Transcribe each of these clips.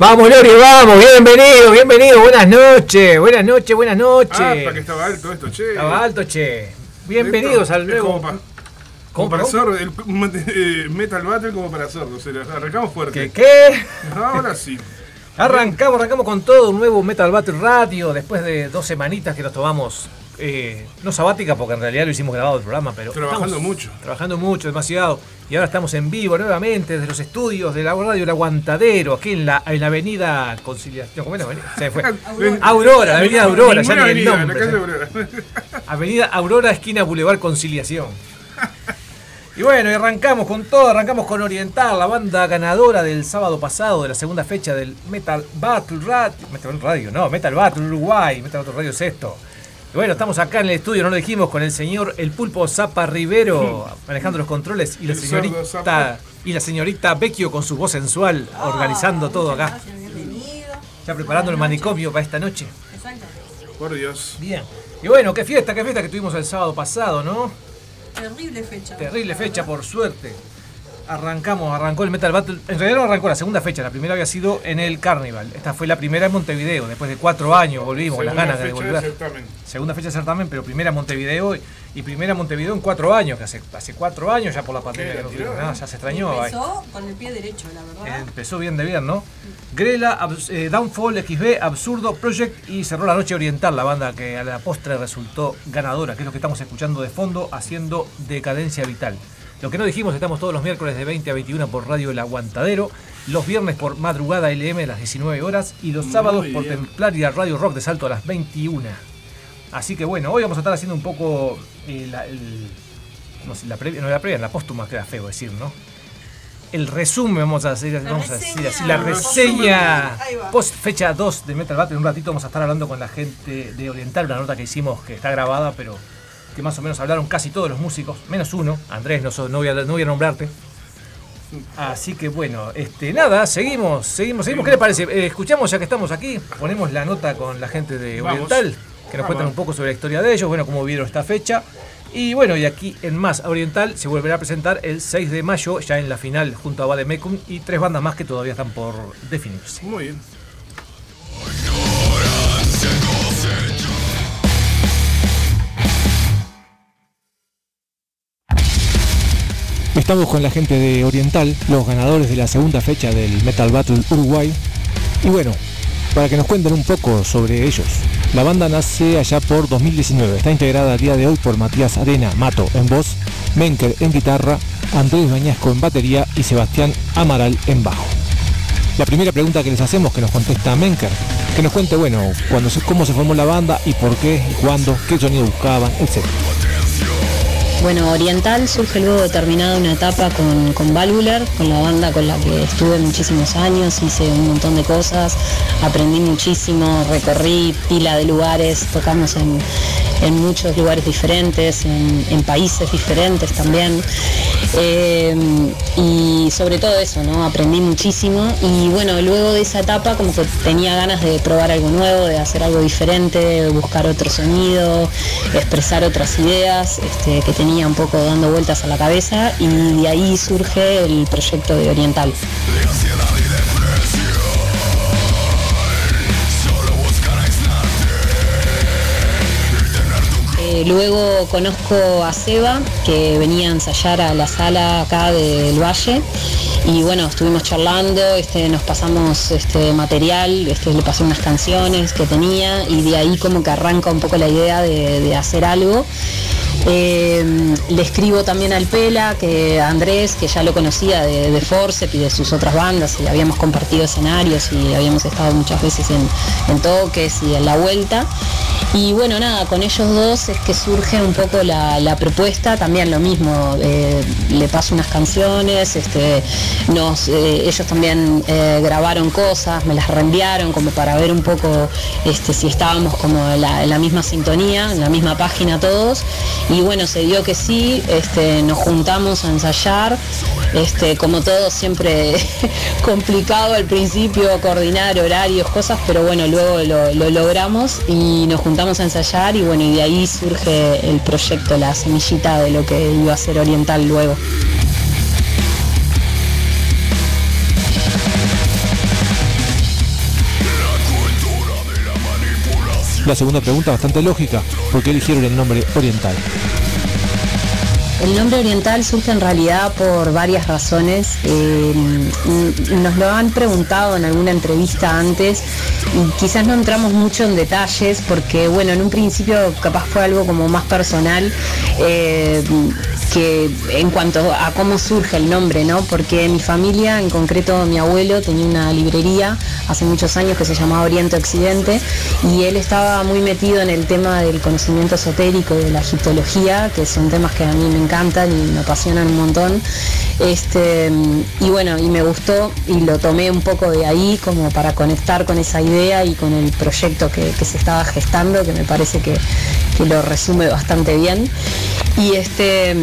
Vamos, Lori, vamos, bienvenido, bienvenido, buenas noches, buenas noches, buenas noches. Ah, para que estaba alto esto, che. Estaba alto, che. Bienvenidos al nuevo. Como, para sordo, el eh, Metal Battle como para sordo, o sea, arrancamos fuerte. ¿Qué? ¿Qué? Ahora sí. arrancamos, arrancamos con todo un nuevo Metal Battle Radio después de dos semanitas que nos tomamos eh, no sabática porque en realidad lo hicimos grabado el programa, pero trabajando mucho. Trabajando mucho, demasiado. Y ahora estamos en vivo nuevamente desde los estudios de la radio El Aguantadero, aquí en la, en la avenida Conciliación. ¿Cómo Se fue. Aurora. la avenida Aurora, ya ni el nombre. Avenida Aurora, esquina Boulevard Conciliación. Y bueno, y arrancamos con todo, arrancamos con Oriental, la banda ganadora del sábado pasado de la segunda fecha del Metal Battle Radio, Metal Radio, no, Metal Battle Uruguay, Metal Battle Radio es esto Bueno, estamos acá en el estudio, no lo dijimos, con el señor El Pulpo Zapa Rivero manejando los controles y la señorita y la señorita Vecchio con su voz sensual organizando todo acá. Ya preparando el manicomio para esta noche. Exacto. Por Dios. Bien. Y bueno, qué fiesta, qué fiesta que tuvimos el sábado pasado, ¿no? Terrible fecha. Terrible fecha, por suerte arrancamos, arrancó el Metal Battle. En realidad no arrancó la segunda fecha, la primera había sido en el Carnival. Esta fue la primera en Montevideo, después de cuatro años volvimos, con las ganas de volver. Segunda fecha de certamen, pero primera en Montevideo y, primera en Montevideo en cuatro años, que hace, hace cuatro años ya por la pandemia que no nada, ya se extrañó. Empezó con el pie derecho, la verdad. Empezó bien de bien, ¿no? Grela, eh, Downfall, XB, Absurdo, Project y cerró la noche oriental, la banda que a la postre resultó ganadora, que es lo que estamos escuchando de fondo, haciendo decadencia vital. Lo que no dijimos, estamos todos los miércoles de 20 a 21 por Radio El Aguantadero, los viernes por Madrugada LM a las 19 horas y los sábados por Templaria Radio Rock de Salto a las 21. Así que bueno, hoy vamos a estar haciendo un poco eh, la, no sé, la previa, no la previa, la póstuma queda feo decir, ¿no? El resumen, vamos a hacer, vamos a decir así, la reseña post fecha 2 de Metal Battle. En un ratito vamos a estar hablando con la gente de Oriental, una nota que hicimos que está grabada, pero que más o menos hablaron casi todos los músicos, menos uno, Andrés, no, no, voy, a, no voy a nombrarte. Así que bueno, este, nada, seguimos, seguimos, seguimos. ¿Qué le parece? Eh, escuchamos ya que estamos aquí, ponemos la nota con la gente de Oriental, que nos cuentan un poco sobre la historia de ellos, bueno, cómo vieron esta fecha. Y bueno, y aquí en Más Oriental se volverá a presentar el 6 de mayo, ya en la final junto a Bademecum y tres bandas más que todavía están por definirse. Muy bien. Estamos con la gente de Oriental, los ganadores de la segunda fecha del Metal Battle Uruguay. Y bueno, para que nos cuenten un poco sobre ellos. La banda nace allá por 2019. Está integrada a día de hoy por Matías Arena Mato en voz, Menker en guitarra, Andrés Bañasco en batería y Sebastián Amaral en bajo. La primera pregunta que les hacemos que nos contesta Menker, que nos cuente, bueno, cuando, cómo se formó la banda y por qué, y cuándo, qué sonido buscaban, etc. Bueno, Oriental surge luego de terminada una etapa con, con Valvular, con la banda con la que estuve muchísimos años, hice un montón de cosas, aprendí muchísimo, recorrí pila de lugares, tocamos en, muchos lugares diferentes, en, países diferentes también. Eh, y sobre todo eso, ¿no? Aprendí muchísimo y bueno, luego de esa etapa como que tenía ganas de probar algo nuevo, de hacer algo diferente, de buscar otro sonido, expresar otras ideas este, que tenía un poco dando vueltas a la cabeza y de ahí surge el proyecto de Oriental. Eh, luego conozco a Seba, que venía a ensayar a la sala acá del Valle. Y bueno, estuvimos charlando, este, nos pasamos este, material, este, le pasé unas canciones que tenía y de ahí como que arranca un poco la idea de hacer algo. Eh, le escribo también al Pela, que Andrés, que ya lo conocía de, de Forcep y de sus otras bandas, y habíamos compartido escenarios y habíamos estado muchas veces en, toques y en la vuelta. Y bueno, nada, con ellos dos es que surge un poco la, propuesta, también lo mismo, eh, le paso unas canciones, este, nos, eh, ellos también grabaron cosas, me las reenviaron como para ver un poco este, si estábamos como en la misma sintonía, en la misma página todos y bueno, se dio que sí, este, nos juntamos a ensayar, este, como todo siempre complicado al principio, coordinar horarios, cosas, pero bueno, luego lo, logramos y nos juntamos a ensayar y bueno, y de ahí surge el proyecto, la semillita de lo que iba a ser Oriental luego. La segunda pregunta bastante lógica, ¿por qué eligieron el nombre Oriental? El nombre oriental surge en realidad por varias razones. Eh, nos lo han preguntado en alguna entrevista antes y quizás no entramos mucho en detalles porque, bueno, en un principio capaz fue algo como más personal. Eh, que en cuanto a cómo surge el nombre, ¿no? Porque mi familia, en concreto mi abuelo, tenía una librería hace muchos años que se llamaba Oriente Occidente y él estaba muy metido en el tema del conocimiento esotérico y de la egiptología, que son temas que a mí me encantan y me apasionan un montón. Este, y bueno, y me gustó y lo tomé un poco de ahí como para conectar con esa idea y con el proyecto que, se estaba gestando, que me parece que, que lo resume bastante bien. Y este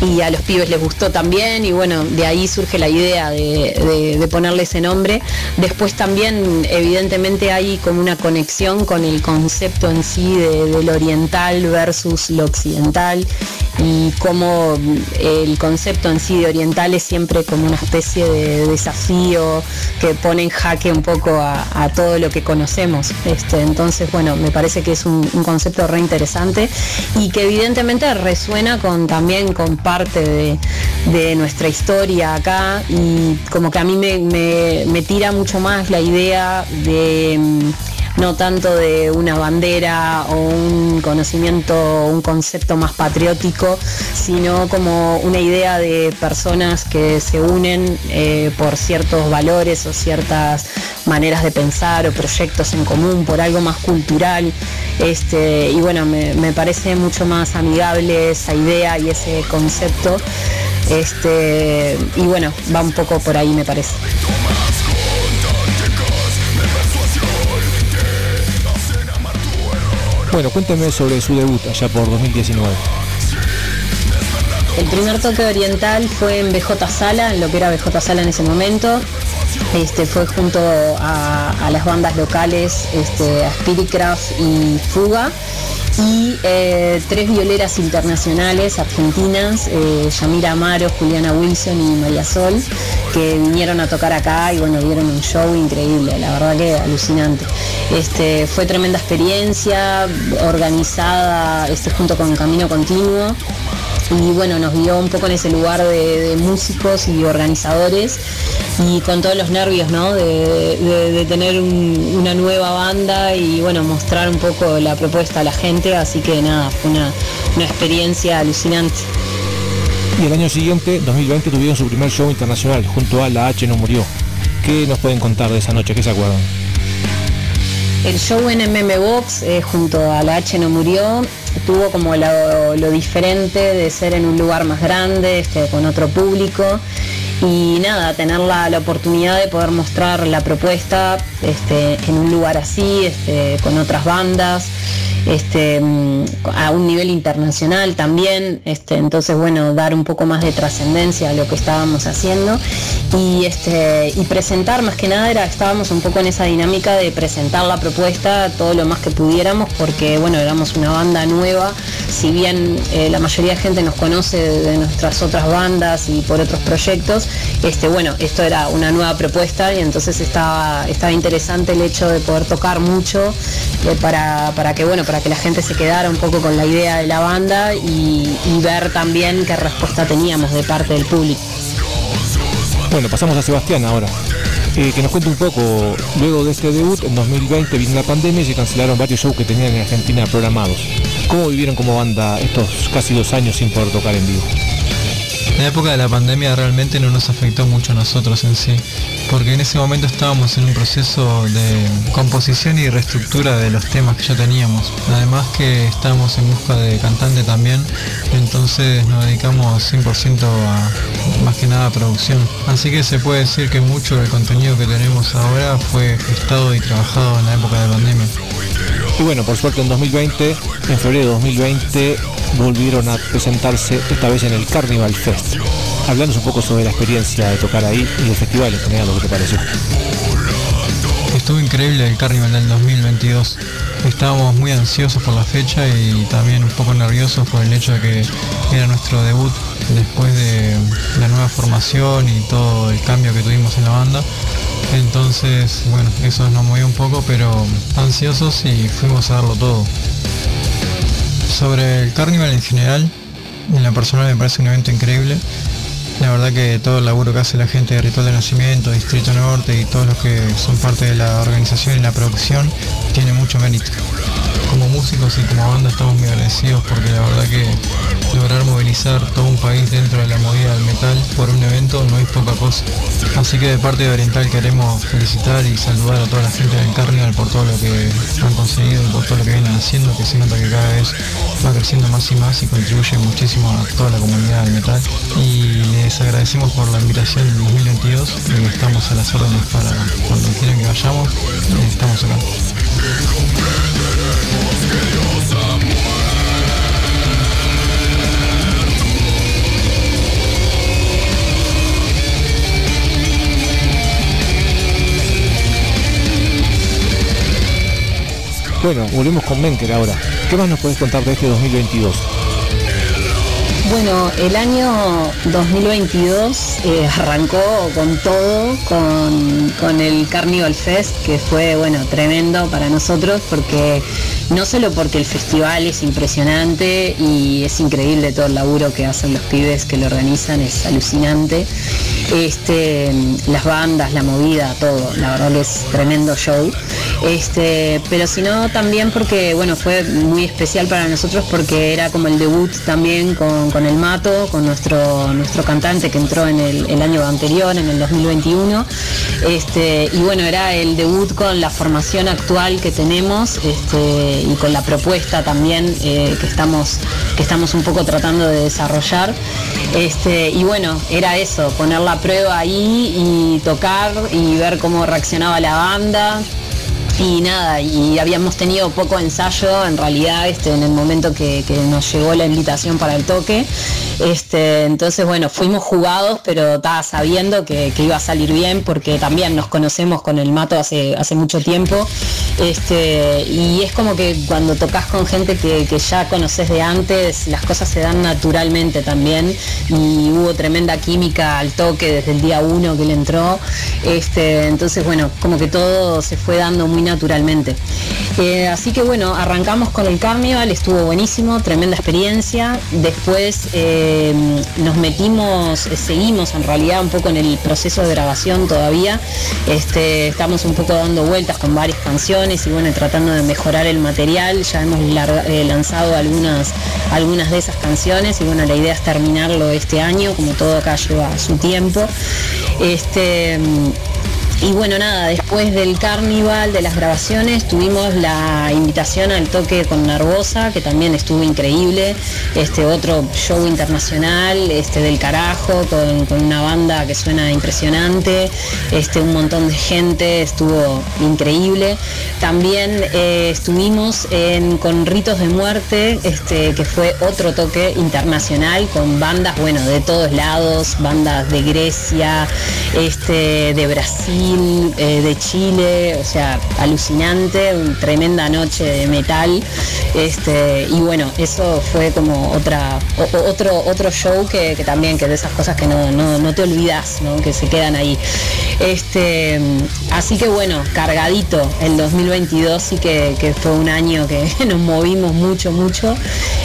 y a los pibes les gustó también y bueno, de ahí surge la idea de, ponerle ese nombre. Después también evidentemente hay como una conexión con el concepto en sí del oriental versus lo occidental y como el concepto en sí de oriental es siempre como una especie de desafío que pone en jaque un poco a, todo lo que conocemos. Este, entonces, bueno, me parece que es un, concepto re interesante y que evidentemente resuena con también con parte de, nuestra historia acá y como que a mí me tira mucho más la idea de no tanto de una bandera o un conocimiento, un concepto más patriótico, sino como una idea de personas que se unen eh, por ciertos valores o ciertas maneras de pensar o proyectos en común, por algo más cultural. Este, y bueno, me, me parece mucho más amigable esa idea y ese concepto. Este, y bueno, va un poco por ahí me parece. Bueno, cuénteme sobre su debut allá por 2019. El primer toque oriental fue en BJ Sala, en lo que era BJ Sala en ese momento. Este, fue junto a, las bandas locales, este, a Spiritcraft y Fuga y eh, tres violeras internacionales argentinas, eh, Yamira Amaro, Juliana Wilson y María Sol, que vinieron a tocar acá y bueno, dieron un show increíble, la verdad que alucinante. Este, fue tremenda experiencia, organizada este, junto con Camino Continuo y bueno, nos vio un poco en ese lugar de, músicos y organizadores y con todos los nervios, ¿no? De, tener una nueva banda y bueno, mostrar un poco la propuesta a la gente, así que nada, fue una, experiencia alucinante. Y el año siguiente, 2020, tuvieron su primer show internacional junto a La H No Murió. ¿Qué nos pueden contar de esa noche? ¿Qué se acuerdan? El show en MM Box eh, junto a La H No Murió tuvo como lo, diferente de ser en un lugar más grande, este, con otro público. Y nada, tener la, oportunidad de poder mostrar la propuesta este, en un lugar así, este, con otras bandas, este, mm, a un nivel internacional también, este, entonces bueno, dar un poco más de trascendencia a lo que estábamos haciendo. Y, este, y presentar más que nada era, estábamos un poco en esa dinámica de presentar la propuesta todo lo más que pudiéramos porque bueno, éramos una banda nueva, si bien eh, la mayoría de gente nos conoce de nuestras otras bandas y por otros proyectos, este, bueno, esto era una nueva propuesta y entonces estaba, estaba interesante el hecho de poder tocar mucho eh, para, para que bueno, para que la gente se quedara un poco con la idea de la banda y, ver también qué respuesta teníamos de parte del público. Bueno, pasamos a Sebastián ahora. Eh, que nos cuente un poco, luego de este debut, en 2020 vino la pandemia y se cancelaron varios shows que tenían en Argentina programados. ¿Cómo vivieron como banda estos casi dos años sin poder tocar en vivo? La época de la pandemia realmente no nos afectó mucho a nosotros en sí, porque en ese momento estábamos en un proceso de composición y reestructura de los temas que ya teníamos. Además que estábamos en busca de cantante también, entonces nos dedicamos 100% a más que nada a producción. Así que se puede decir que mucho del contenido que tenemos ahora fue gestado y trabajado en la época de pandemia. Y bueno, por suerte en 2020, en febrero de 2020, volvieron a presentarse esta vez en el Carnival Fest. Hablando un poco sobre la experiencia de tocar ahí y el festival en lo que te pareció. Estuvo increíble el Carnival del 2022. Estábamos muy ansiosos por la fecha y también un poco nerviosos por el hecho de que era nuestro debut después de la nueva formación y todo el cambio que tuvimos en la banda. Entonces, bueno, eso nos movió un poco, pero ansiosos y fuimos a darlo todo. Sobre el carnival en general, en la personal me parece un evento increíble. La verdad que todo el laburo que hace la gente de Ritual de Nacimiento, Distrito Norte y todos los que son parte de la organización y la producción tiene mucho mérito. Como músicos y como banda estamos muy agradecidos porque la verdad que lograr movilizar todo un país dentro de la movida del metal por un evento no es poca cosa. Así que de parte de Oriental queremos felicitar y saludar a toda la gente del Carnival por todo lo que han conseguido y por todo lo que vienen haciendo, que se nota que cada vez va creciendo más y más y contribuye muchísimo a toda la comunidad del metal. Y les agradecemos por la invitación del 2022 y estamos a las órdenes para cuando quieran que vayamos, estamos acá. Bueno, volvemos con Menker ahora. ¿Qué más nos puedes contar de este 2022? Bueno, el año 2022 eh, arrancó con todo, con, con, el Carnival Fest, que fue, bueno, tremendo para nosotros, porque no solo porque el festival es impresionante y es increíble todo el laburo que hacen los pibes que lo organizan, es alucinante, este, las bandas, la movida, todo, la verdad es tremendo show. Este, pero sino también porque bueno fue muy especial para nosotros porque era como el debut también con, el Mato, con nuestro, nuestro cantante que entró en el, año anterior, en el 2021. Este, y bueno, era el debut con la formación actual que tenemos este, y con la propuesta también eh, que, estamos, que estamos un poco tratando de desarrollar. Este, y bueno, era eso, poner la prueba ahí y tocar y ver cómo reaccionaba la banda y nada, y habíamos tenido poco ensayo en realidad este, en el momento que, nos llegó la invitación para el toque. Este, entonces, bueno, fuimos jugados, pero estaba sabiendo que, iba a salir bien porque también nos conocemos con el mato hace, hace mucho tiempo. Este, y es como que cuando tocas con gente que, ya conoces de antes, las cosas se dan naturalmente también. Y hubo tremenda química al toque desde el día uno que él entró. Este, entonces, bueno, como que todo se fue dando muy naturalmente. Eh, así que bueno, arrancamos con el Carnival, estuvo buenísimo, tremenda experiencia. Después eh, nos metimos, eh, seguimos en realidad un poco en el proceso de grabación todavía. Este, estamos un poco dando vueltas con varias canciones y bueno, tratando de mejorar el material. Ya hemos lanzado algunas, algunas de esas canciones y bueno, la idea es terminarlo este año, como todo acá lleva su tiempo. Este, y bueno, nada, después del carnival, de las grabaciones, tuvimos la invitación al toque con Narbosa, que también estuvo increíble. Este otro show internacional, este del carajo, con, una banda que suena impresionante, este, un montón de gente, estuvo increíble. También eh, estuvimos con Ritos de Muerte, este, que fue otro toque internacional, con bandas, bueno, de todos lados, bandas de Grecia, este, de Brasil eh, de Chile, o sea, alucinante, una tremenda noche de metal. Este, y bueno, eso fue como otra, otro, otro show que, también, que de esas cosas que no, te olvidas, que se quedan ahí. Este, así que bueno, cargadito el 2022 sí que, fue un año que nos movimos mucho, mucho.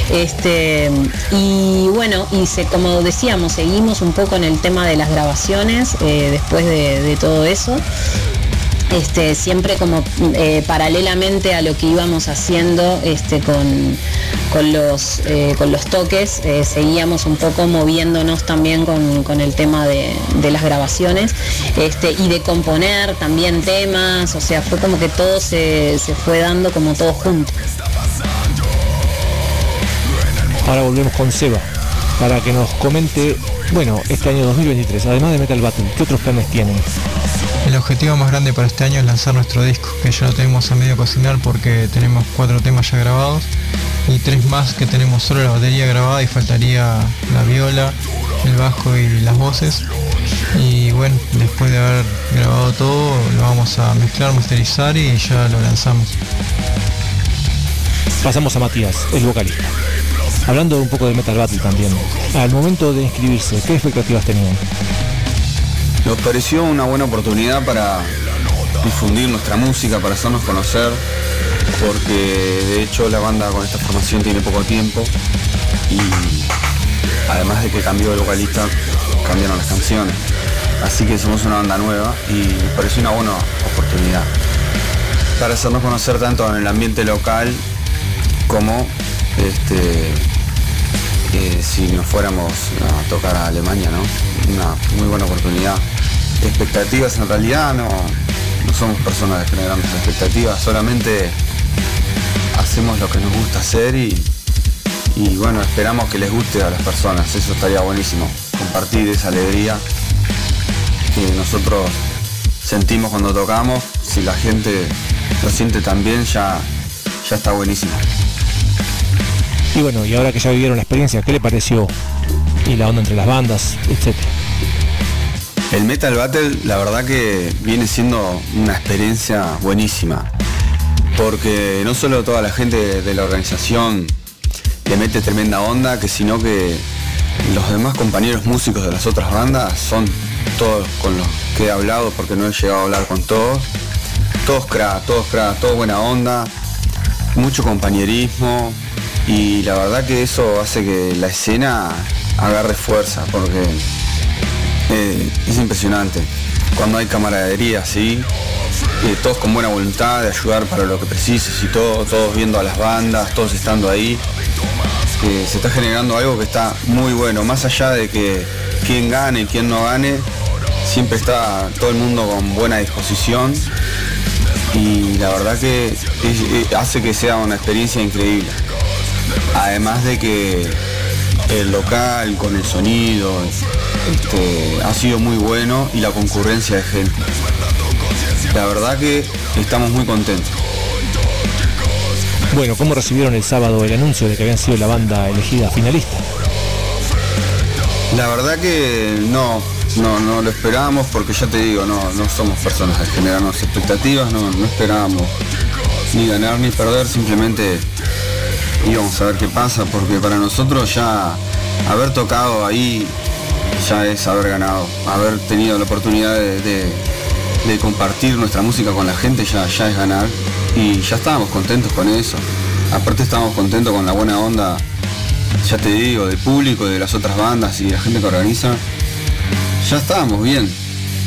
Este, y bueno, y se, como decíamos, seguimos un poco en el tema de las grabaciones eh, después de todo eso. Este, siempre como eh, paralelamente a lo que íbamos haciendo este, con, los, eh, con los toques, eh, seguíamos un poco moviéndonos también con, el tema de, las grabaciones este, y de componer también temas, o sea, fue como que todo se, se fue dando como todo junto. Ahora volvemos con Seba para que nos comente, bueno, este año 2023, además de Metal Battle, ¿qué otros planes tienen? El objetivo más grande para este año es lanzar nuestro disco, que ya lo tenemos a medio cocinar porque tenemos cuatro temas ya grabados y tres más que tenemos solo la batería grabada y faltaría la viola, el bajo y las voces. Y bueno, después de haber grabado todo, lo vamos a mezclar, masterizar y ya lo lanzamos. Pasamos a Matías, el vocalista. Hablando un poco de Metal Battle también, al momento de inscribirse, ¿qué expectativas tenían? Nos pareció una buena oportunidad para difundir nuestra música, para hacernos conocer, porque de hecho la banda con esta formación tiene poco tiempo y además de que cambió el vocalista, cambiaron las canciones. Así que somos una banda nueva y pareció una buena oportunidad para hacernos conocer tanto en el ambiente local como este, si nos fuéramos a tocar a Alemania, ¿no? Una muy buena oportunidad. Expectativas en realidad no, no somos personas que generamos expectativas, solamente hacemos lo que nos gusta hacer y, y bueno, esperamos que les guste a las personas, eso estaría buenísimo, compartir esa alegría que nosotros sentimos cuando tocamos, si la gente lo siente también ya, ya está buenísimo. Y bueno, y ahora que ya vivieron la experiencia, ¿qué le pareció? Y la onda entre las bandas, etcétera. El Metal Battle la verdad que viene siendo una experiencia buenísima, porque no solo toda la gente de la organización le mete tremenda onda, que sino que los demás compañeros músicos de las otras bandas son todos con los que he hablado, porque no he llegado a hablar con todos, todos crack, todos crack, todo buena onda, mucho compañerismo y la verdad que eso hace que la escena agarre fuerza, porque eh, es impresionante. Cuando hay camaradería así, eh, todos con buena voluntad de ayudar para lo que precises y todo, todos viendo a las bandas, todos estando ahí, eh, se está generando algo que está muy bueno, más allá de que quien gane y quien no gane, siempre está todo el mundo con buena disposición y la verdad que hace que sea una experiencia increíble. Además de que el local con el sonido este, ha sido muy bueno y la concurrencia de gente. La verdad que estamos muy contentos. Bueno, ¿cómo recibieron el sábado el anuncio de que habían sido la banda elegida finalista? La verdad que no, no, no lo esperábamos porque ya te digo, no, no somos personas de generarnos expectativas, no, no esperábamos ni ganar ni perder, simplemente íbamos a ver qué pasa, porque para nosotros ya haber tocado ahí ya es haber ganado, haber tenido la oportunidad de, compartir nuestra música con la gente ya, ya es ganar y ya estábamos contentos con eso. Aparte estábamos contentos con la buena onda, ya te digo, del público, de las otras bandas y de la gente que organiza. Ya estábamos bien.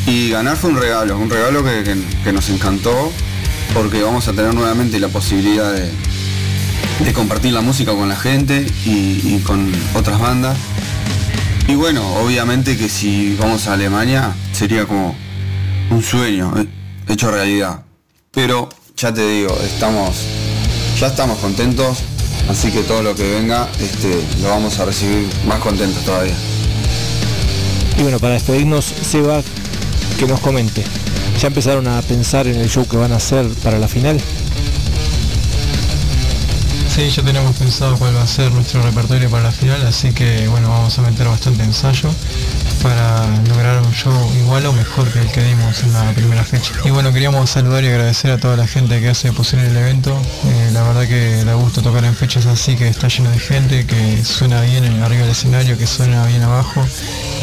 Y ganar fue un regalo, un regalo que nos encantó porque vamos a tener nuevamente la posibilidad de, de compartir la música con la gente y, con otras bandas. Y bueno, obviamente que si vamos a Alemania sería como un sueño eh, hecho realidad. Pero ya te digo, estamos, ya estamos contentos, así que todo lo que venga este, lo vamos a recibir más contentos todavía. Y bueno, para despedirnos, Seba, que nos comente. ¿Ya empezaron a pensar en el show que van a hacer para la final? Sí, ya tenemos pensado cuál va a ser nuestro repertorio para la final, así que bueno, vamos a meter bastante ensayo para lograr un show igual o mejor que el que dimos en la primera fecha. Y bueno, queríamos saludar y agradecer a toda la gente que hace posible el evento. Eh, la verdad que da gusto tocar en fechas así, que está lleno de gente, que suena bien arriba del escenario, que suena bien abajo.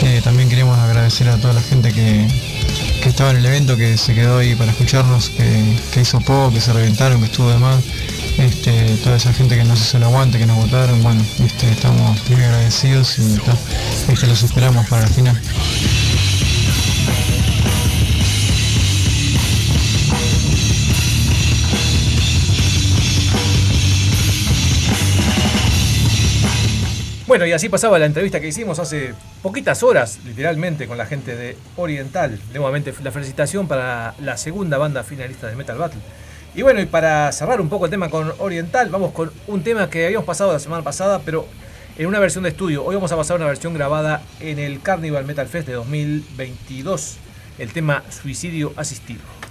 Eh, también queríamos agradecer a toda la gente que, estaba en el evento, que se quedó ahí para escucharnos, que, que hizo poco, que se reventaron, que estuvo de más este, toda esa gente que nos hizo el aguante, que nos votaron, bueno, este, estamos muy agradecidos y este, los esperamos para la final. Bueno, y así pasaba la entrevista que hicimos hace poquitas horas, literalmente, con la gente de Oriental. Nuevamente la felicitación para la segunda banda finalista de Metal Battle. Y bueno, y para cerrar un poco el tema con Oriental, vamos con un tema que habíamos pasado la semana pasada, pero en una versión de estudio. Hoy vamos a pasar una versión grabada en el Carnival Metal Fest de 2022, el tema Suicidio Asistido.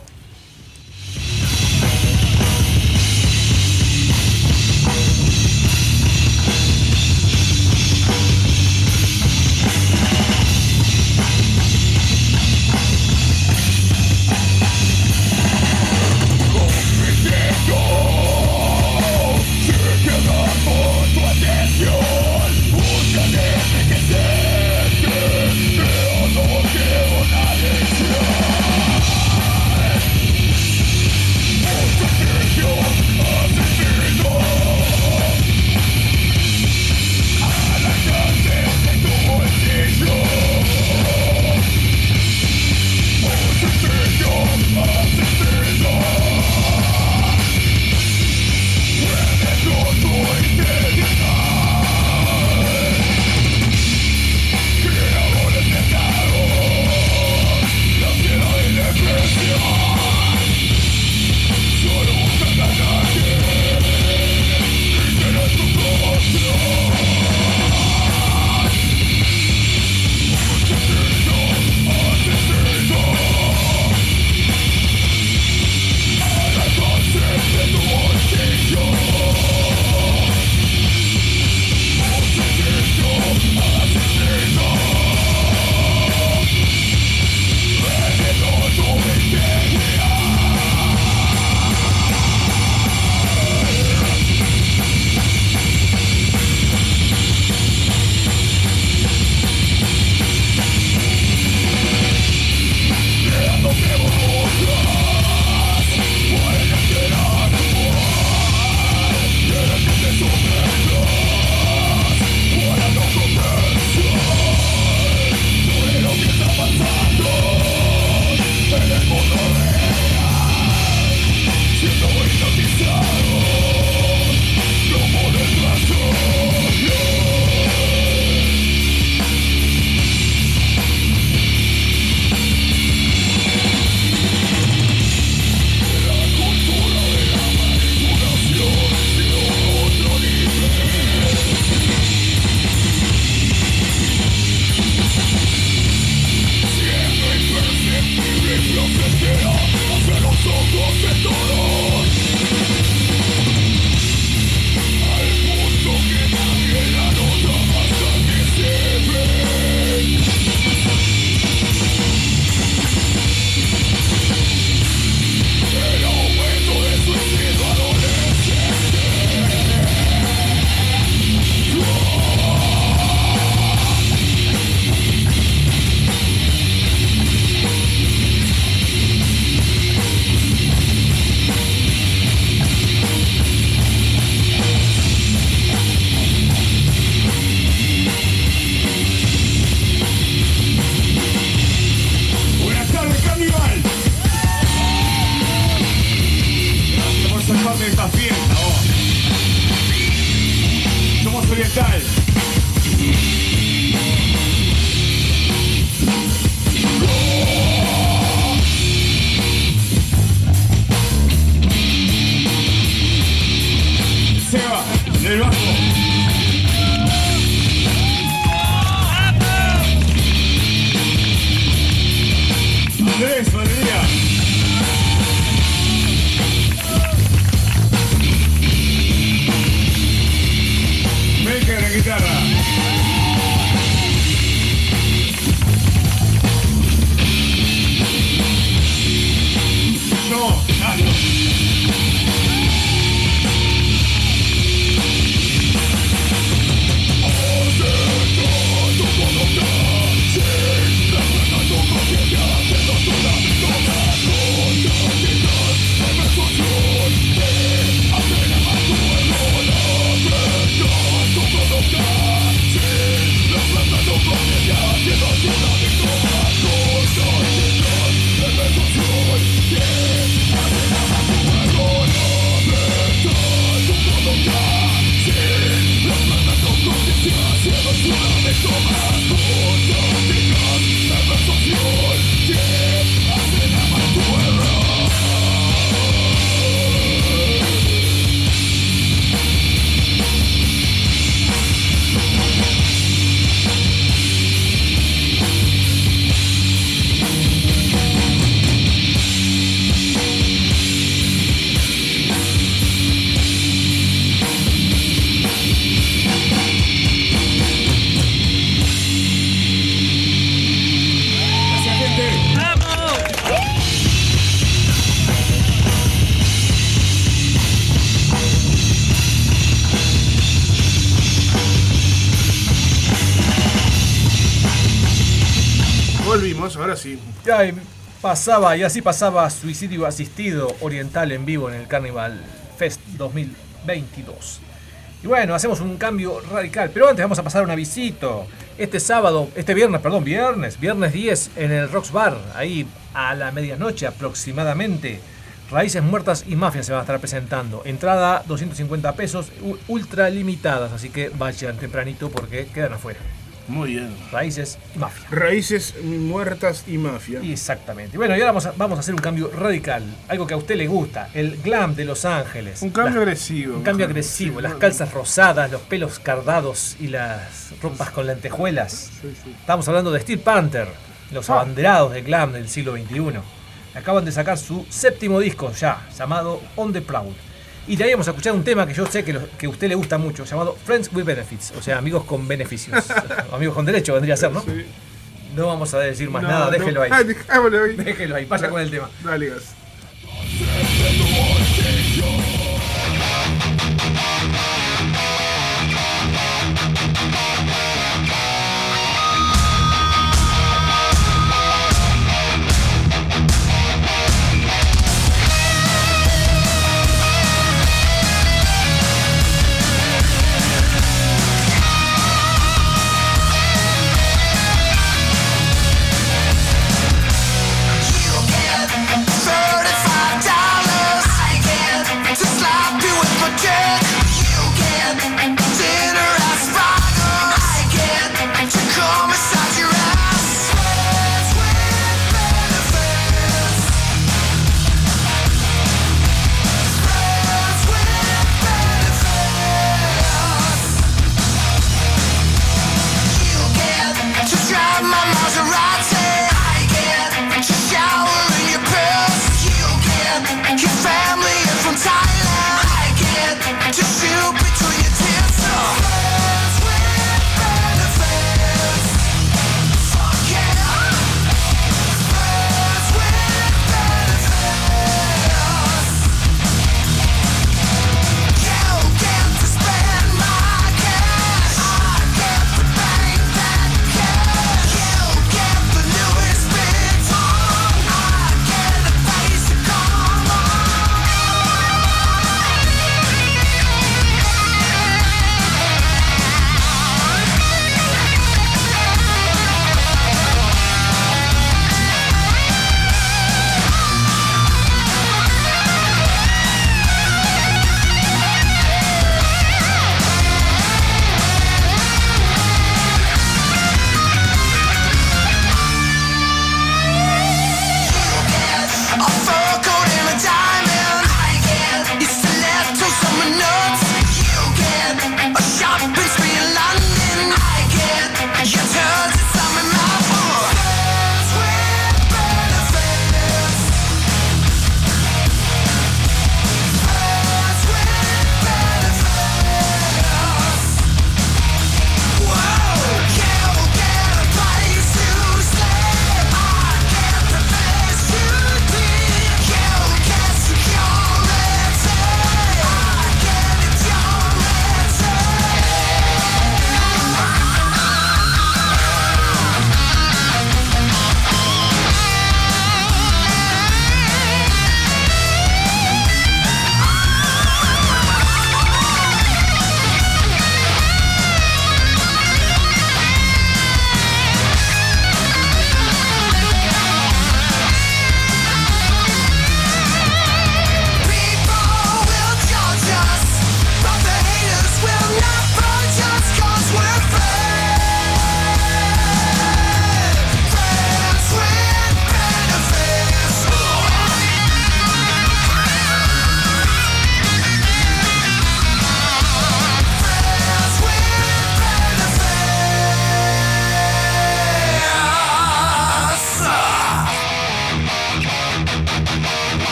Ahí pasaba, y así pasaba Suicidio Asistido Oriental en vivo en el Carnival Fest 2022. Y bueno, hacemos un cambio radical, pero antes vamos a pasar un avisito. Este sábado, este viernes, perdón, viernes, viernes 10 en el Rocks Bar, ahí a la medianoche aproximadamente. Raíces Muertas y Mafia se van a estar presentando. Entrada 250 pesos, ultra limitadas, así que vayan tempranito porque quedan afuera. Muy bien. Raíces y Mafia. Raíces muertas y mafia. Exactamente. Bueno, y ahora vamos a, vamos a hacer un cambio radical. Algo que a usted le gusta. El glam de Los Ángeles. Un cambio Las- agresivo. Un cambio agresivo. Sí, Las calzas rosadas, los pelos cardados y las ropas con lentejuelas. Sí, sí. Estamos hablando de Steel Panther, los Ah. abanderados del glam del siglo XXI. Acaban de sacar su séptimo disco ya, llamado On the Proud. Y de ahí vamos a escuchar un tema que yo sé que, lo- que a usted le gusta mucho, llamado Friends with Benefits, o sea, amigos con beneficios. Amigos con derecho vendría a ser, ¿no? Sí. No vamos a decir más No, nada, no. déjelo ahí. Ah, dejámoslo ahí. Déjelo ahí, vaya con el tema. Dale, gas.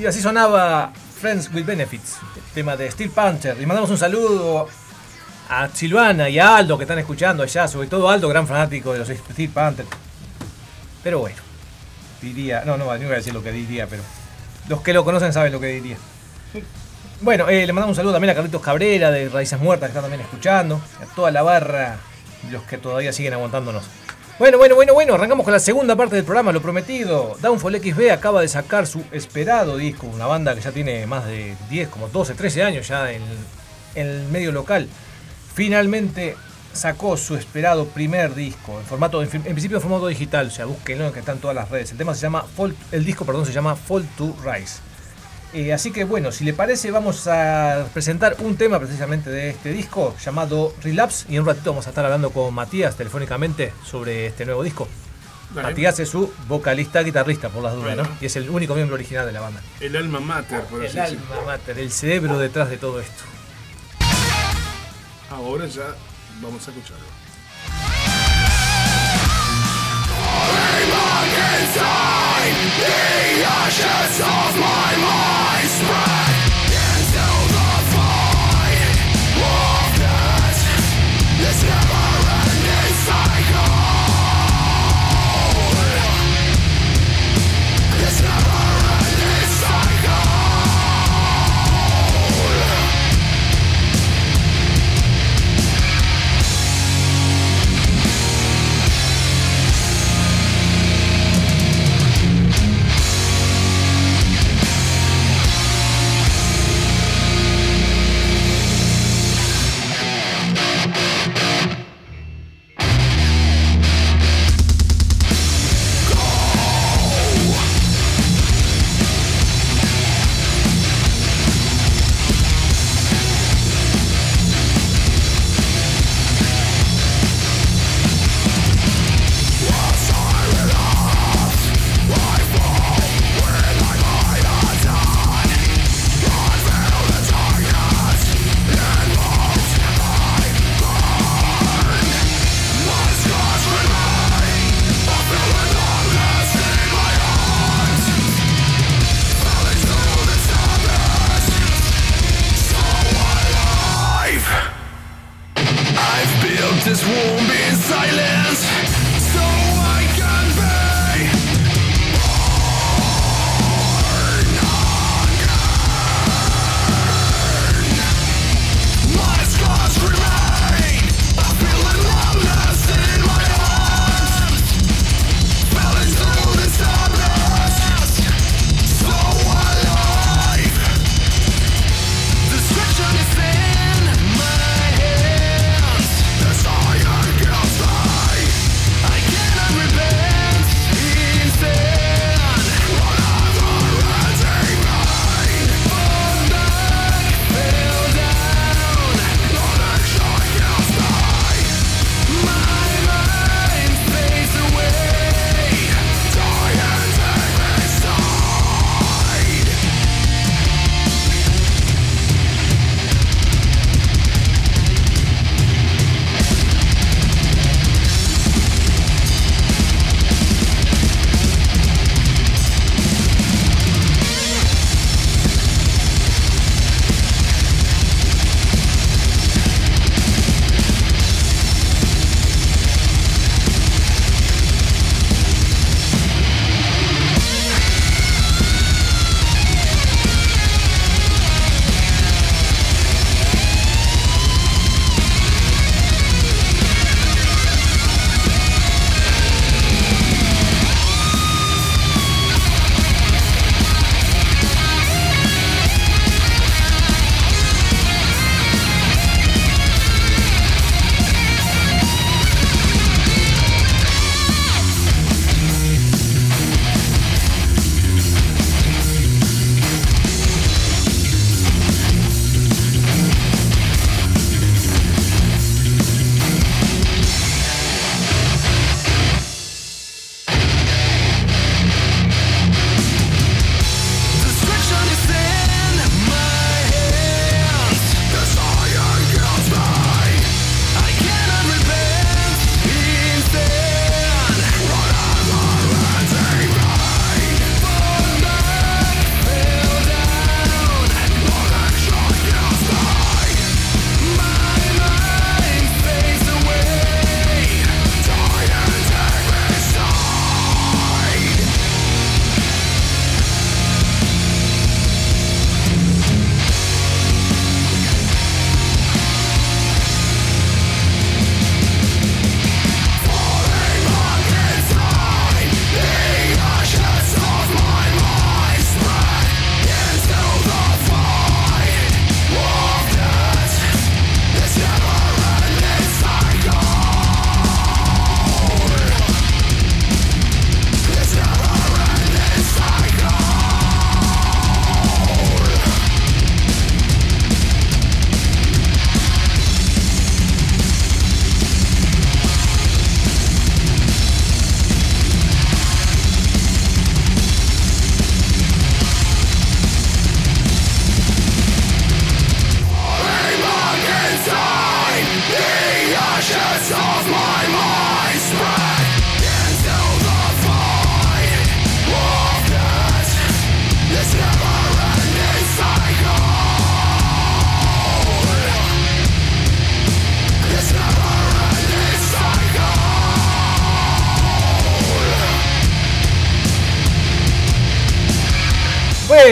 Y así sonaba Friends with Benefits, tema de Steel Panther. Y mandamos un saludo a Silvana y a Aldo que están escuchando allá, sobre todo Aldo, gran fanático de los Steel Panther. Pero bueno, diría, no, no, no voy a decir lo que diría, pero los que lo conocen saben lo que diría. Bueno, eh, le mandamos un saludo también a Carlitos Cabrera de Raíces Muertas que están también escuchando, a toda la barra, los que todavía siguen aguantándonos. Bueno, bueno, bueno, bueno, arrancamos con la segunda parte del programa, lo prometido. Downfall XB acaba de sacar su esperado disco, una banda que ya tiene más de 10, como 12, 13 años ya en, el medio local. Finalmente sacó su esperado primer disco, en formato, en, principio en formato digital, o sea, búsquenlo que está en todas las redes. El tema se llama el disco, perdón, se llama Fall to Rise. Eh, así que bueno, si le parece, vamos a presentar un tema precisamente de este disco llamado Relapse. Y en un ratito vamos a estar hablando con Matías telefónicamente sobre este nuevo disco. Matías es su vocalista, guitarrista, por las dudas, ¿no? Y es el único miembro original de la banda. El alma mater, por El alma mater, el cerebro detrás de todo esto. Ahora ya vamos a escucharlo. The ashes of my mind spread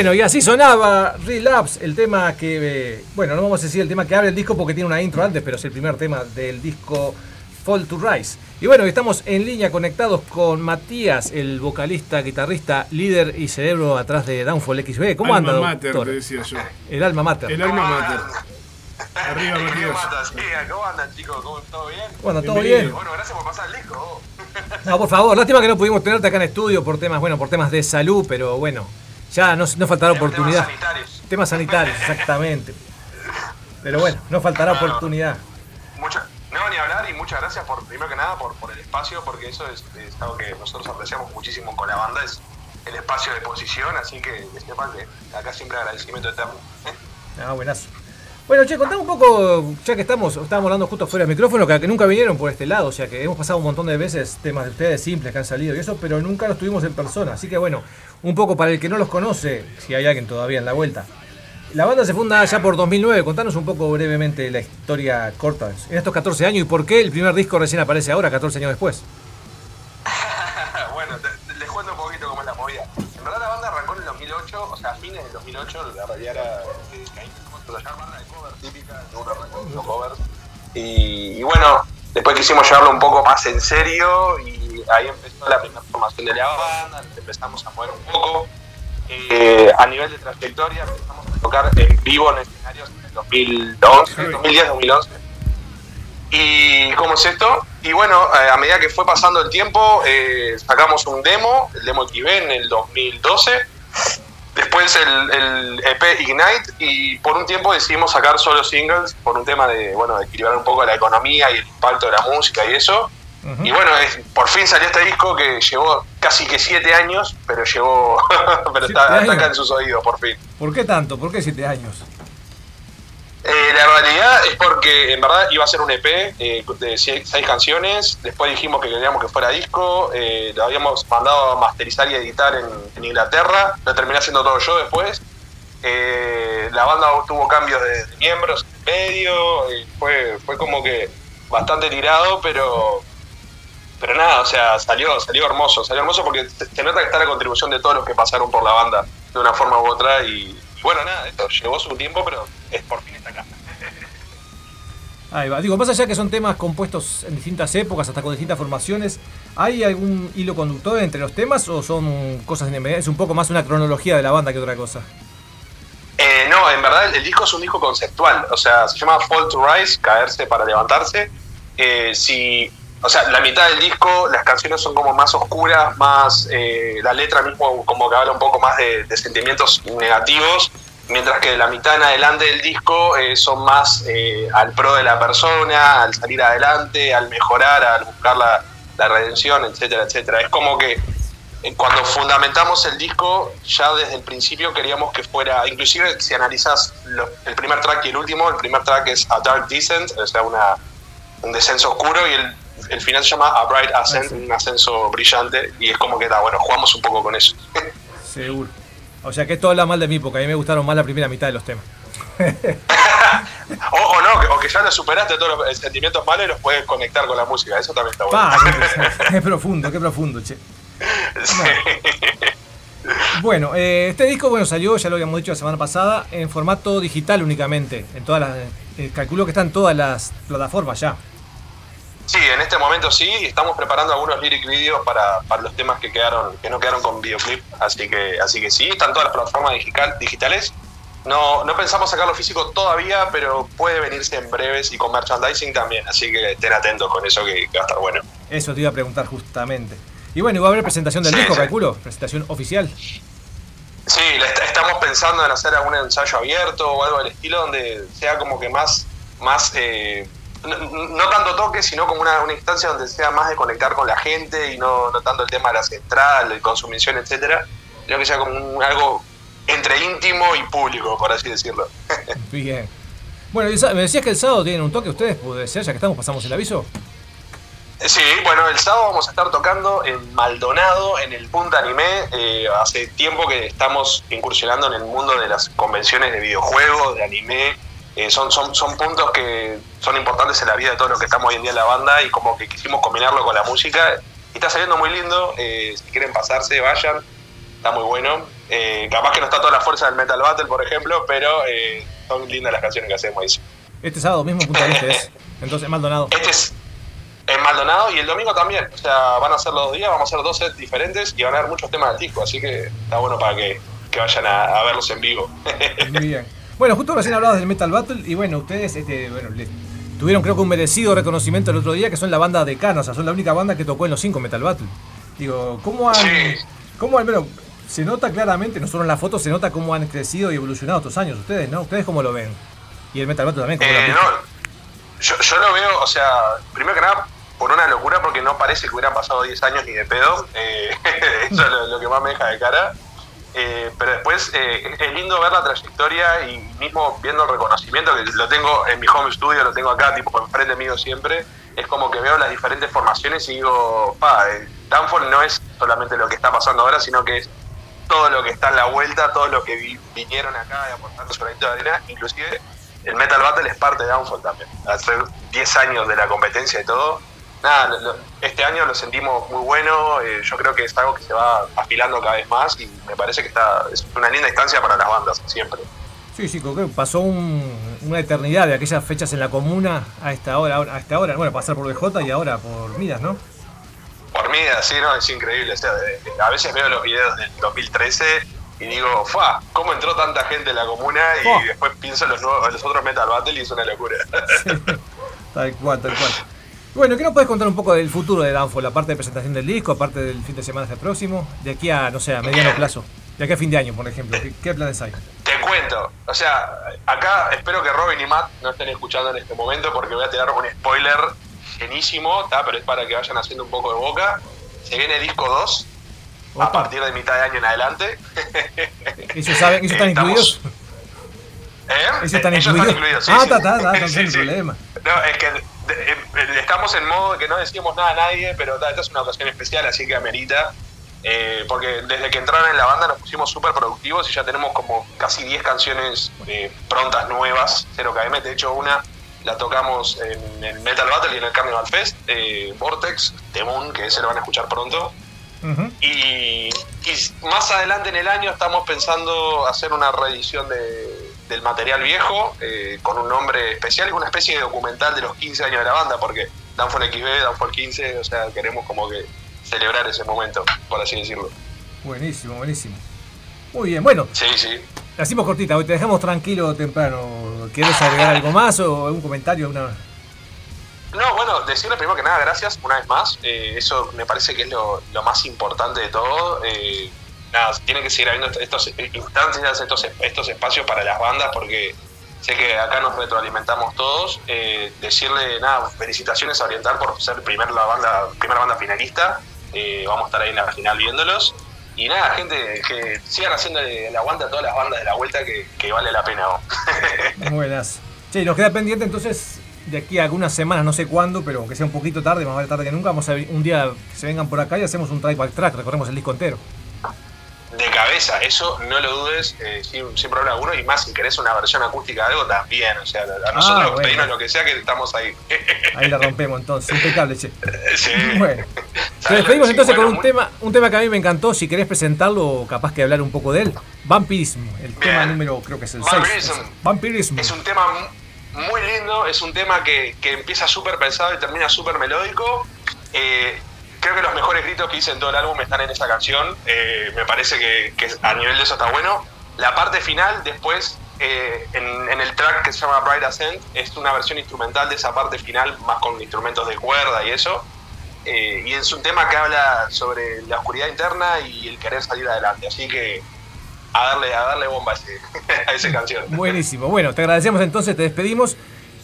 Bueno, y así sonaba Relapse, el tema que, eh, bueno, no vamos a decir el tema que abre el disco porque tiene una intro antes, pero es el primer tema del disco Fall to Rise. Y bueno, estamos en línea conectados con Matías, el vocalista, guitarrista, líder y cerebro atrás de Downfall XB. ¿Cómo alma anda, mater, doctor? te decía yo. El alma mater. El alma mater. Arriba, Matías. ¿Cómo andan, chicos? ¿Cómo, ¿Todo bien? Bueno, todo Bienvenido. bien. Bueno, gracias por pasar el disco. No, por favor, lástima que no pudimos tenerte acá en estudio por temas, bueno, por temas de salud, pero bueno, ya no, no faltará oportunidad. Temas sanitarios. Temas sanitarios, exactamente. Pero bueno, no faltará No, no. oportunidad. Mucha, no, ni hablar y muchas gracias por, primero que nada, por, por el espacio, porque eso es, es algo que nosotros apreciamos muchísimo con la banda, es el espacio de exposición, así que que sepan que acá siempre agradecimiento eterno. Ah, buenazo. Bueno, che, contame un poco, ya que estamos, estábamos hablando justo fuera del micrófono, que, nunca vinieron por este lado, o sea que hemos pasado un montón de veces temas de ustedes simples que han salido y eso, pero nunca los tuvimos en persona. Así que bueno, un poco para el que no los conoce, si hay alguien todavía en la vuelta. La banda se funda ya por 2009, contanos un poco brevemente la historia corta en estos 14 años y por qué el primer disco recién aparece ahora, 14 años después. bueno, les cuento un poquito cómo es la movida. En verdad la banda arrancó en el 2008, o sea, a fines del 2008, la realidad Y, y bueno, después quisimos llevarlo un poco más en serio y ahí empezó la primera formación de la banda, empezamos a mover un poco. Eh, a nivel de trayectoria empezamos a tocar en vivo en escenarios en el 2011, 2010-2011. ¿Y cómo es esto? Y bueno, eh, a medida que fue pasando el tiempo, eh, sacamos un demo, el demo XB en el 2012. Después el, el EP Ignite y por un tiempo decidimos sacar solo singles por un tema de, bueno, de equilibrar un poco la economía y el impacto de la música y eso. Y bueno, es- por fin salió este disco que llevó casi que siete años, pero llegó, pero ¿Siete está, está acá en sus oídos por fin. ¿Por qué tanto? ¿Por qué 7 años? Eh, la realidad es porque en verdad iba a ser un EP eh, de seis, canciones. Después dijimos que queríamos que fuera disco. eh, lo habíamos mandado a masterizar y editar en, en Inglaterra. Lo terminé haciendo todo yo después. Eh, la banda tuvo cambios de, de miembros en medio. eh, fue, fue como que bastante tirado, pero pero nada, o sea, salió, salió hermoso. Salió hermoso porque se nota que está la contribución de todos los que pasaron por la banda de una forma u otra. Y, y bueno, nada, esto llevó su tiempo, pero es por fin está acá. Ahí va. Digo, más allá que son temas compuestos en distintas épocas, hasta con distintas formaciones, ¿hay algún hilo conductor entre los temas o son cosas independientes? Es un poco más una cronología de la banda que otra cosa. Eh, no, en verdad el disco es un disco conceptual, o sea, se llama Fall to Rise, caerse para levantarse. Eh, si, o sea, la mitad del disco, las canciones son como más oscuras, más eh, la letra mismo como que habla un poco más de, sentimientos negativos, mientras que la mitad en adelante del disco eh, son más eh, al pro de la persona, al salir adelante, al mejorar, al buscar la, la redención, etcétera, etcétera. Es como que eh, cuando fundamentamos el disco, ya desde el principio queríamos que fuera, inclusive si analizas lo- el primer track y el último, el primer track es A Dark Descent, o sea, una, un descenso oscuro, y el, el final se llama A Bright Ascent, un ascenso brillante, y es como que, está bueno, jugamos un poco con eso. Seguro. O sea que esto habla mal de mí, porque a mí me gustaron más la primera mitad de los temas. o, o no, que- o que ya lo superaste todos los sentimientos malos y los puedes conectar con la música, eso también está bueno. Pa, qué, qué profundo, qué profundo, che. Bueno, eh, este disco bueno salió, ya lo habíamos dicho la semana pasada, en formato digital únicamente. En todas las, eh, calculo que está en todas las plataformas ya. Sí, en este momento sí, estamos preparando algunos lyric videos para, para los temas que quedaron, que no quedaron con videoclip, así que, así que sí, están todas las plataformas digital, digitales. No, no pensamos sacarlo físico todavía, pero puede venirse en breves y con merchandising también, así que estén atentos con eso que, que va a estar bueno. Eso te iba a preguntar justamente. Y bueno, y va a haber presentación del Sí, disco, sí. calculo, presentación oficial. Sí, est- estamos pensando en hacer algún ensayo abierto o algo del estilo donde sea como que más, más eh, no, no tanto toque, sino como una, una instancia donde sea más de conectar con la gente y no, no tanto el tema de la central, de consumición, etcétera, sino que sea como un- algo entre íntimo y público, por así decirlo. Bien. Bueno, me decías que el sábado tienen un toque ustedes, puede ser, ya que estamos, pasamos el aviso. Sí, bueno, el sábado vamos a estar tocando en Maldonado, en el Punta Anime. Eh, hace tiempo que estamos incursionando en el mundo de las convenciones de videojuegos, de anime. Eh, son, son, son puntos que son importantes en la vida de todos los que estamos hoy en día en la banda y como que quisimos combinarlo con la música. Y está saliendo muy lindo. eh, si quieren pasarse, vayan. está muy bueno. Eh, capaz que no está toda la fuerza del Metal Battle, por ejemplo, pero eh, son lindas las canciones que hacemos ahí. Este sábado mismo Este es. Entonces, Maldonado. Este es en Maldonado y el domingo también. O sea, van a ser los dos días, vamos a hacer dos sets diferentes y van a haber muchos temas del disco, así que está bueno para que, que vayan a, a verlos en vivo. Muy bien. Bueno, justo recién hablabas del Metal Battle y bueno, ustedes este, bueno, le- tuvieron creo que un merecido reconocimiento el otro día que son la banda de Cana, o sea, son la única banda que tocó en los cinco Metal Battle. Digo, ¿cómo han, Sí. cómo al menos se nota claramente, no solo en la foto, se nota cómo han crecido y evolucionado estos años ustedes, ¿no? ¿Ustedes cómo lo ven? Y el Metal Battle también, ¿cómo lo Eh, no, yo, yo lo veo, o sea, primero que nada, por una locura, porque no parece que hubieran pasado 10 años ni de pedo. eh, eso es lo, lo que más me deja de cara. Eh, pero después eh, es lindo ver la trayectoria y mismo viendo el reconocimiento, que lo tengo en mi home studio, lo tengo acá, tipo enfrente mío siempre. Es como que veo las diferentes formaciones y digo, pa, Downfall no es solamente lo que está pasando ahora, sino que es todo lo que está en la vuelta, todo lo que vi- vinieron acá y aportando su granito de arena, inclusive el Metal Battle es parte de Downfall también. Hace 10 años de la competencia y todo. Nada, lo- lo- este año lo sentimos muy bueno, eh, yo creo que es algo que se va afilando cada vez más y me parece que está es una linda instancia para las bandas, siempre. Sí, sí, creo que pasó un- una eternidad de aquellas fechas en la comuna a esta hora, ahora- a esta hora, bueno, pasar por BJ y ahora por Midas, ¿no? Por mí, así, ¿no? Es increíble. O sea, de- de- a veces veo los videos del 2013 y digo, ¡fa! ¿Cómo entró tanta gente en la comuna? Y después pienso en los, nuevos, en los otros Metal Battle y es una locura. Tal cual, tal cual. Bueno, ¿qué nos puedes contar un poco del futuro de Downfall? Aparte de presentación del disco, aparte del fin de semana del próximo, de aquí a, no sé, a mediano plazo, de aquí a fin de año, por ejemplo. ¿Qué, qué planes hay? Te cuento, o sea, acá espero que Robin y Matt no estén escuchando en este momento porque voy a tirar un spoiler llenísimo, ¿tá? pero es para que vayan haciendo un poco de boca. Se viene disco 2 a partir de mitad de año en adelante. ¿Ellos saben, ellos están Estamos- incluidos? ¿Eh? ¿Ellos están Ellos incluidos? incluidos, sí, ah, sí. está, está, está, no Sí, problema. No, es que eh, estamos en modo de que no decimos nada a nadie, pero ta, esta es una ocasión especial, así que amerita. eh, porque desde que entraron en la banda nos pusimos súper productivos y ya tenemos como casi 10 canciones eh, prontas nuevas, 0KM. De hecho, una la tocamos en Metal Battle y en el Carnival Fest, eh, Vortex, The Moon, que ese lo van a escuchar pronto. Y más adelante en el año estamos pensando hacer una reedición de- del material viejo eh, con un nombre especial, una especie de documental de los 15 años de la banda, porque Downfall XB, Downfall 15, o sea, queremos como que celebrar ese momento, por así decirlo. Buenísimo, buenísimo. Muy bien, bueno, Sí, sí. la hacemos cortita, hoy te dejamos tranquilo temprano. ¿Quieres agregar algo más o algún comentario? Una... No, bueno, decirle primero que nada gracias una vez más. Eh, eso me parece que es lo, lo más importante de todo. Eh, nada, tiene que seguir habiendo estos instancias, estos, estos espacios para las bandas, porque sé que acá nos retroalimentamos todos. Eh, decirle nada, felicitaciones a Oriental por ser primer, la banda, primera banda finalista. Eh, vamos a estar ahí en la final viéndolos. Y nada, gente, que sigan haciendo el aguante a todas las bandas de la vuelta que, que vale la pena. ¿no? Buenas. Sí, nos queda pendiente entonces de aquí a algunas semanas, no sé cuándo, pero aunque sea un poquito tarde, más vale tarde que nunca, vamos a ver un día que se vengan por acá y hacemos un track by track, recorremos el disco entero. De cabeza, eso no lo dudes, eh, sin, sin problema alguno, y más si querés una versión acústica de algo también, o sea, a nosotros Ah, bueno. pedimos lo que sea que estamos ahí. Ahí la rompemos entonces, impecable, che. sí. Bueno, te despedimos entonces bueno, con un muy- tema, un tema que a mí me encantó, si querés presentarlo capaz que hablar un poco de él. Vampirism, el tema número, creo que es el 6. Vampirism. Vampirism. Es un tema mu- muy lindo, es un tema que, que empieza súper pensado y termina súper melódico. Eh, creo que los mejores gritos que hice en todo el álbum están en esa canción. Eh, me parece que, que a nivel de eso está bueno. La parte final, después, eh, en, en el track que se llama Bright Ascent, es una versión instrumental de esa parte final, más con instrumentos de cuerda y eso. Eh, y es un tema que habla sobre la oscuridad interna y el querer salir adelante. Así que a darle, a darle bomba a, ese- a esa canción. Buenísimo. Bueno, te agradecemos entonces, te despedimos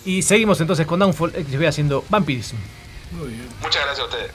y seguimos entonces con Downfall XB haciendo Vampirism. Muchas gracias a ustedes.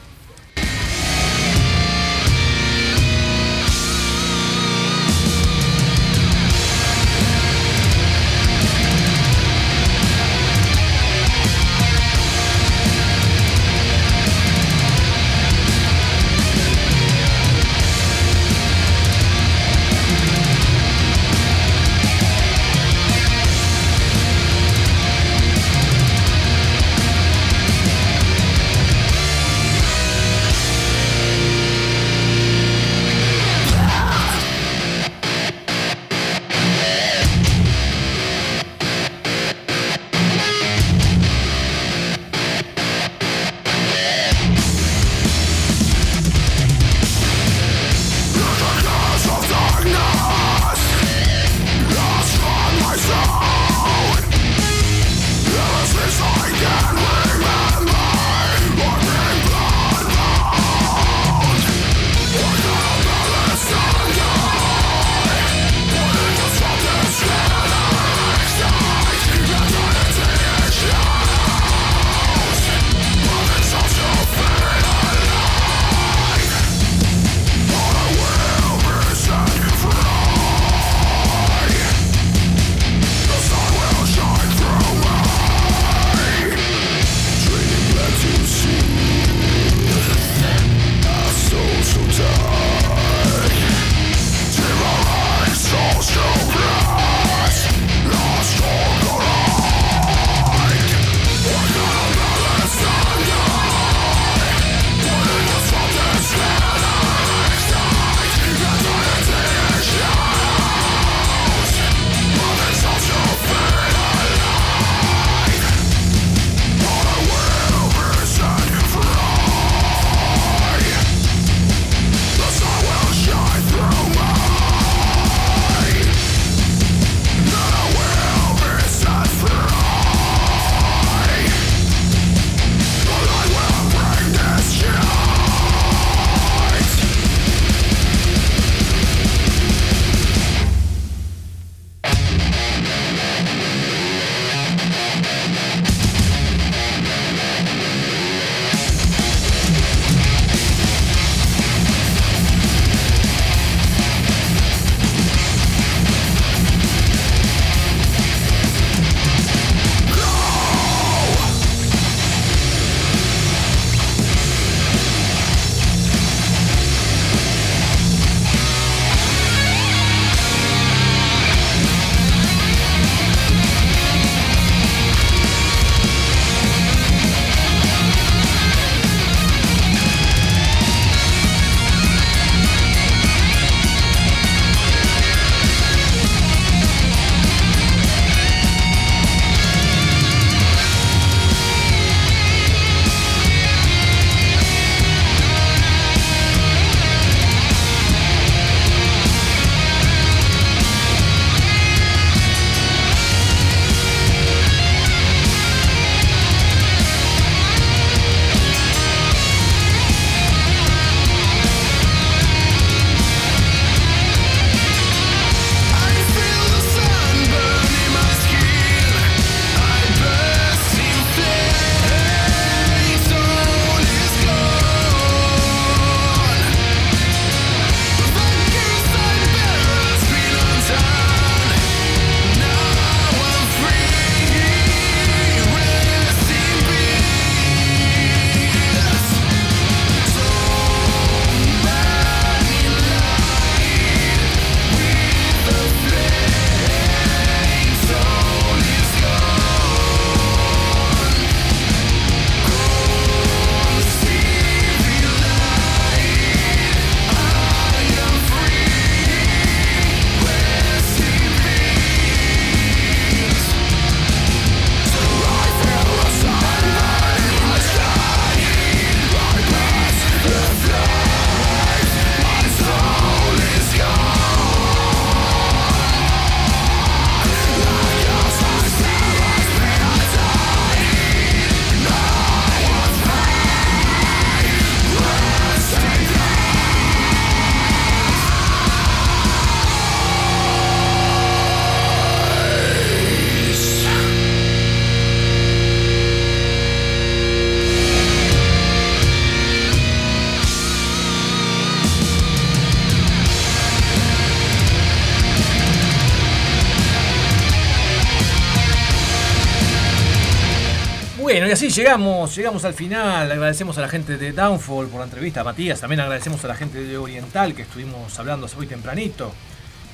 Llegamos, llegamos al final. Agradecemos a la gente de Downfall por la entrevista, a Matías. También agradecemos a la gente de Oriental que estuvimos hablando hoy tempranito.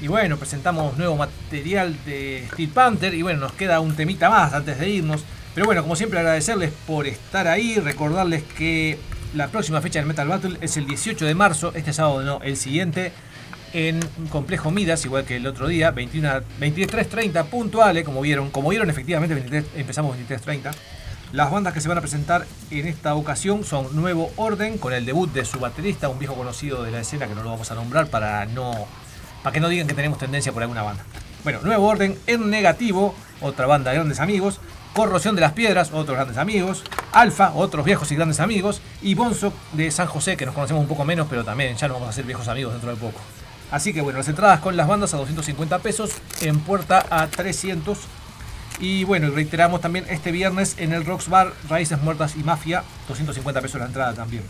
Y bueno, presentamos nuevo material de Steel Panther. Y bueno, nos queda un temita más antes de irnos. Pero bueno, como siempre, agradecerles por estar ahí. Recordarles que la próxima fecha del Metal Battle es el 18 de marzo. Este sábado no, el siguiente. En Complejo Midas, igual que el otro día, 21, 23.30 puntuales, como vieron, como vieron efectivamente, 23, empezamos 23.30. Las bandas que se van a presentar en esta ocasión son Nuevo Orden, con el debut de su baterista, un viejo conocido de la escena que no lo vamos a nombrar para no para que no digan que tenemos tendencia por alguna banda. Bueno, Nuevo Orden, En Negativo, otra banda de grandes amigos, Corrosión de las Piedras, otros grandes amigos, Alfa, otros viejos y grandes amigos, y Bonzo de San José, que nos conocemos un poco menos, pero también ya no vamos a ser viejos amigos dentro de poco. Así que bueno, las entradas con las bandas a 250 pesos, en puerta a 300. Y bueno, reiteramos también este viernes en el Rocks Bar, Raíces Muertas y Mafia, 250 pesos la entrada también.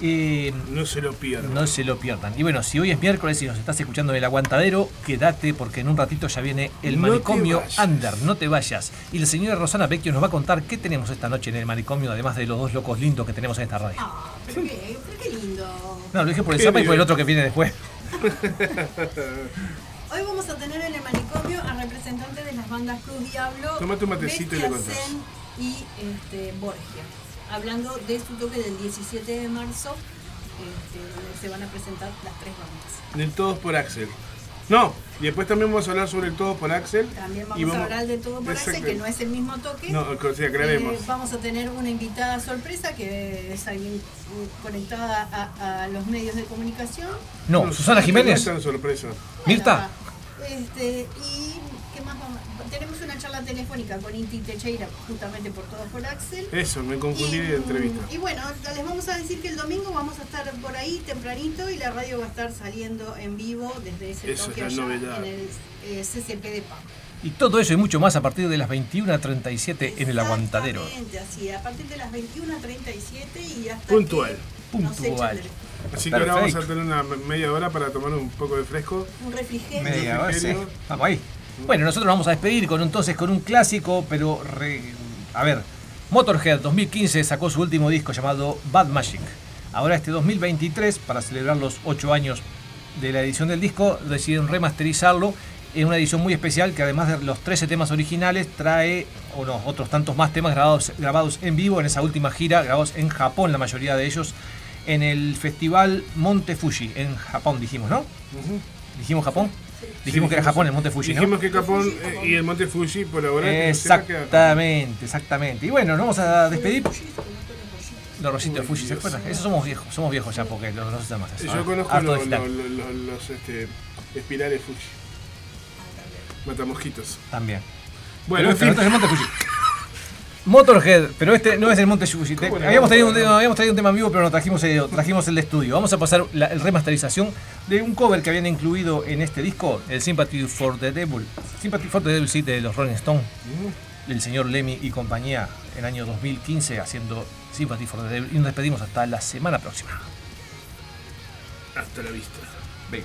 Eh, no se lo pierdan. No se lo pierdan. Y bueno, si hoy es miércoles y nos estás escuchando en el aguantadero, quédate porque en un ratito ya viene el manicomio Under. No te vayas. Y la señora Rosana Vecchio nos va a contar qué tenemos esta noche en el manicomio, además de los dos locos lindos que tenemos en esta radio. Ah, pero qué, pero qué lindo. No, lo dije por el Zapa y por el otro que viene después. Hoy vamos a tener en el manicomio a representantes de las bandas Cruz Diablo, Tómate un matecito y le Bestia Zen y este, Borgia. Hablando de su toque del 17 de marzo, este, donde se van a presentar las tres bandas. Del Todos por Axel. No, y después también vamos a hablar sobre el Todos por Axel. También y vamos, a hablar de todo por Axel, que no es el mismo toque. No, o sea, aclaremos. Eh, vamos a tener una invitada sorpresa que es alguien uh, conectada a, a los medios de comunicación. No, Susana Jiménez. No es tan sorpresa. Mirta. Este, y ¿qué más vamos? Tenemos una charla telefónica con Inti Techeira, justamente por todo por Axel. Eso, me confundí de entrevista. Y bueno, les vamos a decir que el domingo vamos a estar por ahí tempranito y la radio va a estar saliendo en vivo desde ese Eso toque es la allá novedad. en el eh, CCP de Pau. Y todo eso y mucho más a partir de las 21.37 en el aguantadero. Exactamente, así, a partir de las 21.37 y hasta Puntual. que Puntual. Así que ahora vamos a tener una media hora para tomar un poco de fresco. un refrigerio. Media hora. Vamos ahí. Bueno, nosotros vamos a despedir con entonces con un clásico, pero re- a ver, Motorhead 2015 sacó su último disco llamado Bad Magic. Ahora este 2023, para celebrar los 8 años de la edición del disco, deciden remasterizarlo en una edición muy especial que además de los 13 temas originales trae unos otros tantos más temas grabados, grabados en vivo en esa última gira, grabados en Japón, la mayoría de ellos, en el festival Monte Fuji, en Japón dijimos, ¿no? ¿Dijimos Japón? Dijimos que era Japón, el Monte Fuji, ¿no? Dijimos que Japón eh, y el Monte Fuji por ahora. Exactamente, exactamente. Y bueno, nos vamos a despedir. Los rollitos de Fuji, ¿se acuerdan? Esos somos viejos, somos viejos ya porque los no se eso. Yo ¿eh? conozco los, los- los- los, este, espirales Fuji. Matamosquitos. También. Bueno, Pero en fin. el Monte Fuji. Motorhead, pero este no es el Monte Fuji. Te- ¿Cómo le habíamos, a un, tema- habíamos traído un tema en vivo, pero no trajimos el, trajimos el de estudio. Vamos a pasar la el remasterización de un cover que habían incluido en este disco, el Sympathy for the Devil. Sympathy for the Devil, sí, de los Rolling Stones. El señor Lemmy y compañía en el año 2015 haciendo Sympathy for the Devil. Y nos despedimos hasta la semana próxima. Hasta la vista. Baby.